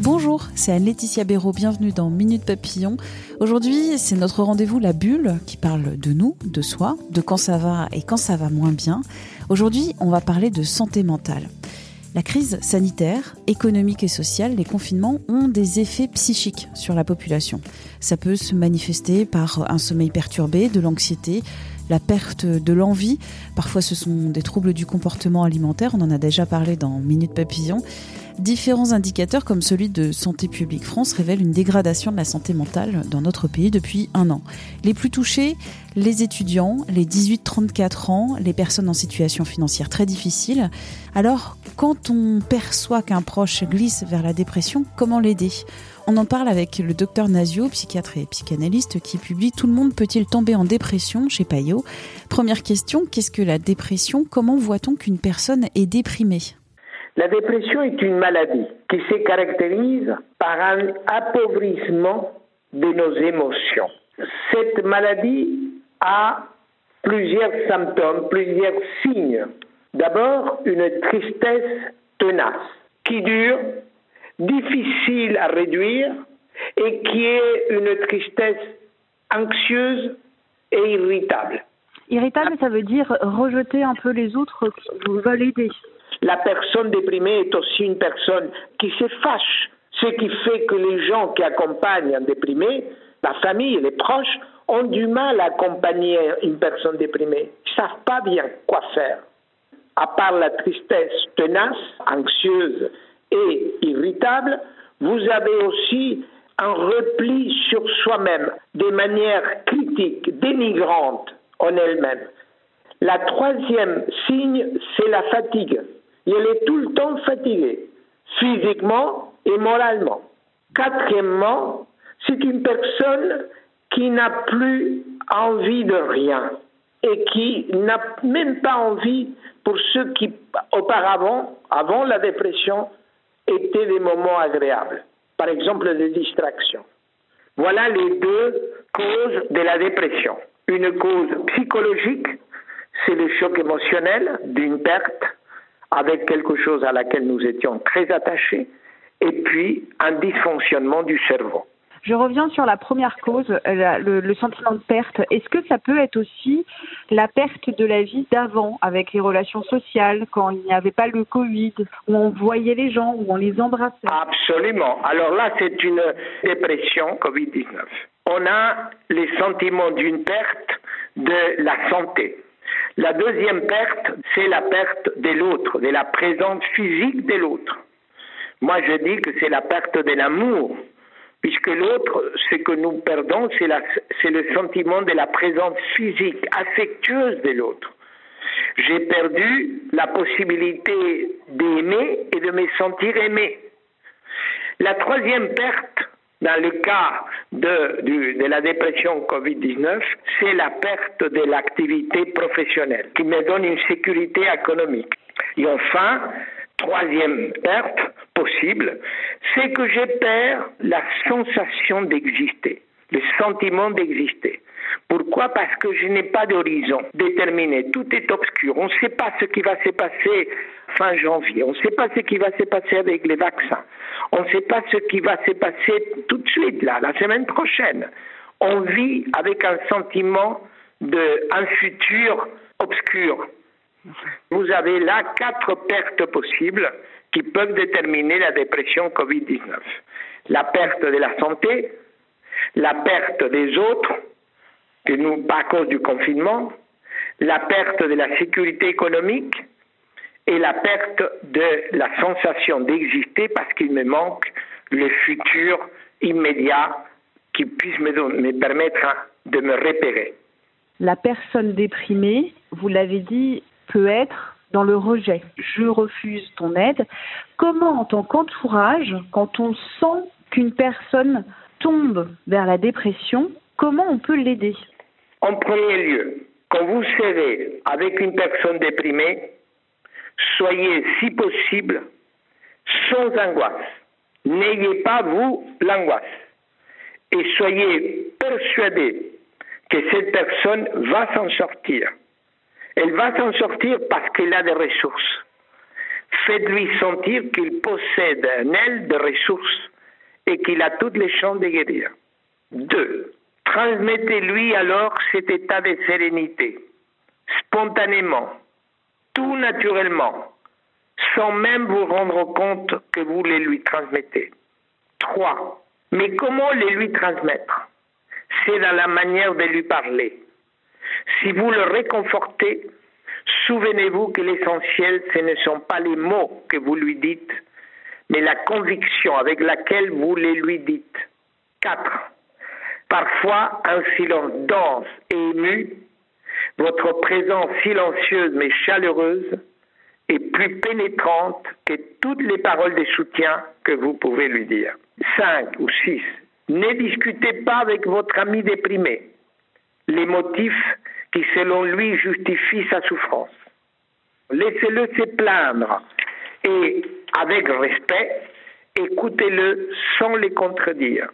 Bonjour, c'est Anne-Laetitia Béraud, bienvenue dans Minute Papillon. Aujourd'hui, c'est notre rendez-vous La Bulle qui parle de nous, de soi, de quand ça va et quand ça va moins bien. Aujourd'hui, on va parler de santé mentale. La crise sanitaire, économique et sociale, les confinements ont des effets psychiques sur la population. Ça peut se manifester par un sommeil perturbé, de l'anxiété, la perte de l'envie. Parfois, ce sont des troubles du comportement alimentaire. On en a déjà parlé dans Minute Papillon. Différents indicateurs comme celui de Santé publique France révèlent une dégradation de la santé mentale dans notre pays depuis un an. Les plus touchés, les étudiants, les 18-34 ans, les personnes en situation financière très difficile. Alors, quand on perçoit qu'un proche glisse vers la dépression, comment l'aider? On en parle avec le docteur Nazio, psychiatre et psychanalyste, qui publie Tout le monde peut-il tomber en dépression chez Payot. Première question, qu'est-ce que la dépression? Comment voit-on qu'une personne est déprimée? La dépression est une maladie qui se caractérise par un appauvrissement de nos émotions. Cette maladie a plusieurs symptômes, plusieurs signes. D'abord, une tristesse tenace qui dure, difficile à réduire et qui est une tristesse anxieuse et irritable. Irritable, ça veut dire rejeter un peu les autres qui vous veulent aider. La personne déprimée est aussi une personne qui se fâche, ce qui fait que les gens qui accompagnent un déprimé, la famille les proches, ont du mal à accompagner une personne déprimée. Ils ne savent pas bien quoi faire. À part la tristesse tenace, anxieuse et irritable, vous avez aussi un repli sur soi-même, de manière critique, dénigrante en elle-même. La troisième signe, c'est la fatigue. Elle est tout le temps fatiguée, physiquement et moralement. Quatrièmement, c'est une personne qui n'a plus envie de rien et qui n'a même pas envie pour ceux qui auparavant, avant la dépression, étaient des moments agréables. Par exemple, des distractions. Voilà les deux causes de la dépression. Une cause psychologique, c'est le choc émotionnel d'une perte avec quelque chose à laquelle nous étions très attachés, et puis un dysfonctionnement du cerveau. Je reviens sur la première cause, euh, le, sentiment de perte. Est-ce que ça peut être aussi la perte de la vie d'avant, avec les relations sociales, quand il n'y avait pas le Covid, où on voyait les gens, où on les embrassait? Absolument. Alors là, c'est une dépression Covid-19. On a les sentiments d'une perte de la santé. La deuxième perte, c'est la perte de l'autre, de la présence physique de l'autre. Moi, je dis que c'est la perte de l'amour, puisque l'autre, ce que nous perdons, c'est le sentiment de la présence physique, affectueuse de l'autre. J'ai perdu la possibilité d'aimer et de me sentir aimé. La troisième perte, dans le cas de, la dépression Covid-19, c'est la perte de l'activité professionnelle qui me donne une sécurité économique. Et enfin, troisième perte possible, c'est que je perds la sensation d'exister, le sentiment d'exister. Pourquoi? Parce que je n'ai pas d'horizon déterminé. Tout est obscur. On ne sait pas ce qui va se passer fin janvier. On ne sait pas ce qui va se passer avec les vaccins. On ne sait pas ce qui va se passer tout de suite, là, la semaine prochaine. On vit avec un sentiment d'un futur obscur. Vous avez là quatre pertes possibles qui peuvent déterminer la dépression Covid-19. La perte de la santé, la perte des autres, que nous, pas à cause du confinement, la perte de la sécurité économique et la perte de la sensation d'exister parce qu'il me manque le futur immédiat qui puisse me, me permettre de me repérer. La personne déprimée, vous l'avez dit, peut être dans le rejet. Je refuse ton aide. Comment, en tant qu'entourage, quand on sent qu'une personne tombe vers la dépression, comment on peut l'aider? En premier lieu, quand vous serez avec une personne déprimée, soyez, si possible, sans angoisse. N'ayez pas, vous, l'angoisse. Et soyez persuadé que cette personne va s'en sortir. Elle va s'en sortir parce qu'elle a des ressources. Faites-lui sentir qu'il possède en elle des ressources et qu'il a toutes les chances de guérir. Deux, transmettez-lui alors cet état de sérénité, spontanément, tout naturellement, sans même vous rendre compte que vous les lui transmettez. Trois, mais comment les lui transmettre? C'est dans la manière de lui parler. Si vous le réconfortez, souvenez-vous que l'essentiel, ce ne sont pas les mots que vous lui dites, mais la conviction avec laquelle vous les lui dites. Quatre. Parfois, un silence dense et ému, votre présence silencieuse mais chaleureuse est plus pénétrante que toutes les paroles de soutien que vous pouvez lui dire. Cinq ou six. Ne discutez pas avec votre ami déprimé les motifs qui, selon lui, justifient sa souffrance. Laissez-le se plaindre et, avec respect, écoutez-le sans les contredire.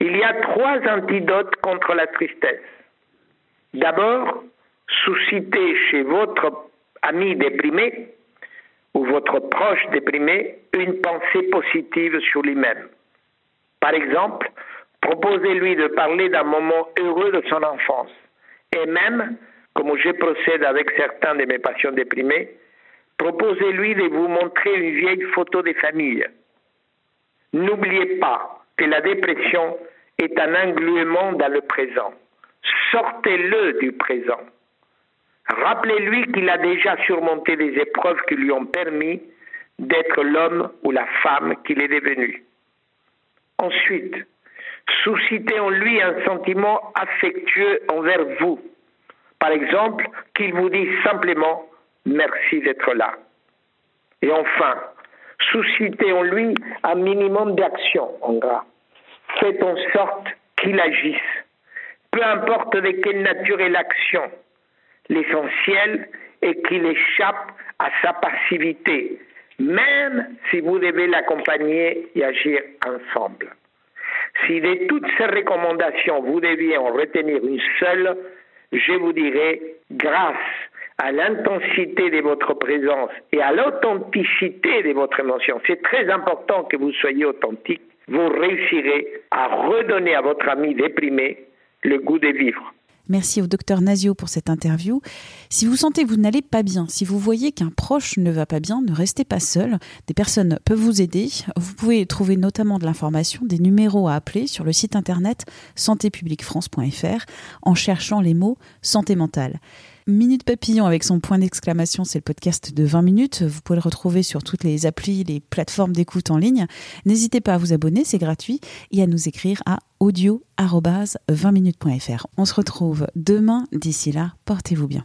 Il y a trois antidotes contre la tristesse. D'abord, suscitez chez votre ami déprimé ou votre proche déprimé une pensée positive sur lui-même. Par exemple, proposez-lui de parler d'un moment heureux de son enfance. Et même, comme je procède avec certains de mes patients déprimés, proposez-lui de vous montrer une vieille photo des familles. N'oubliez pas que la dépression est un engluement dans le présent. Sortez-le du présent. Rappelez-lui qu'il a déjà surmonté des épreuves qui lui ont permis d'être l'homme ou la femme qu'il est devenu. Ensuite, suscitez en lui un sentiment affectueux envers vous. Par exemple, qu'il vous dise simplement merci d'être là. Et enfin, suscitez en lui un minimum d'action en gras. Faites en sorte qu'il agisse. Peu importe de quelle nature est l'action, l'essentiel est qu'il échappe à sa passivité, même si vous devez l'accompagner et agir ensemble. Si de toutes ces recommandations vous deviez en retenir une seule, je vous dirais, grâce à l'intensité de votre présence et à l'authenticité de votre émotion, c'est très important que vous soyez authentique, vous réussirez à redonner à votre ami déprimé le goût de vivre. Merci au docteur Nazio pour cette interview. Si vous sentez que vous n'allez pas bien, si vous voyez qu'un proche ne va pas bien, ne restez pas seul. Des personnes peuvent vous aider. Vous pouvez trouver notamment de l'information, des numéros à appeler sur le site internet santépubliquefrance.fr en cherchant les mots santé mentale. Minute Papillon avec son point d'exclamation, c'est le podcast de 20 minutes. Vous pouvez le retrouver sur toutes les applis, les plateformes d'écoute en ligne. N'hésitez pas à vous abonner, c'est gratuit, et à nous écrire à audio-20minutes.fr. On se retrouve demain. D'ici là, portez-vous bien.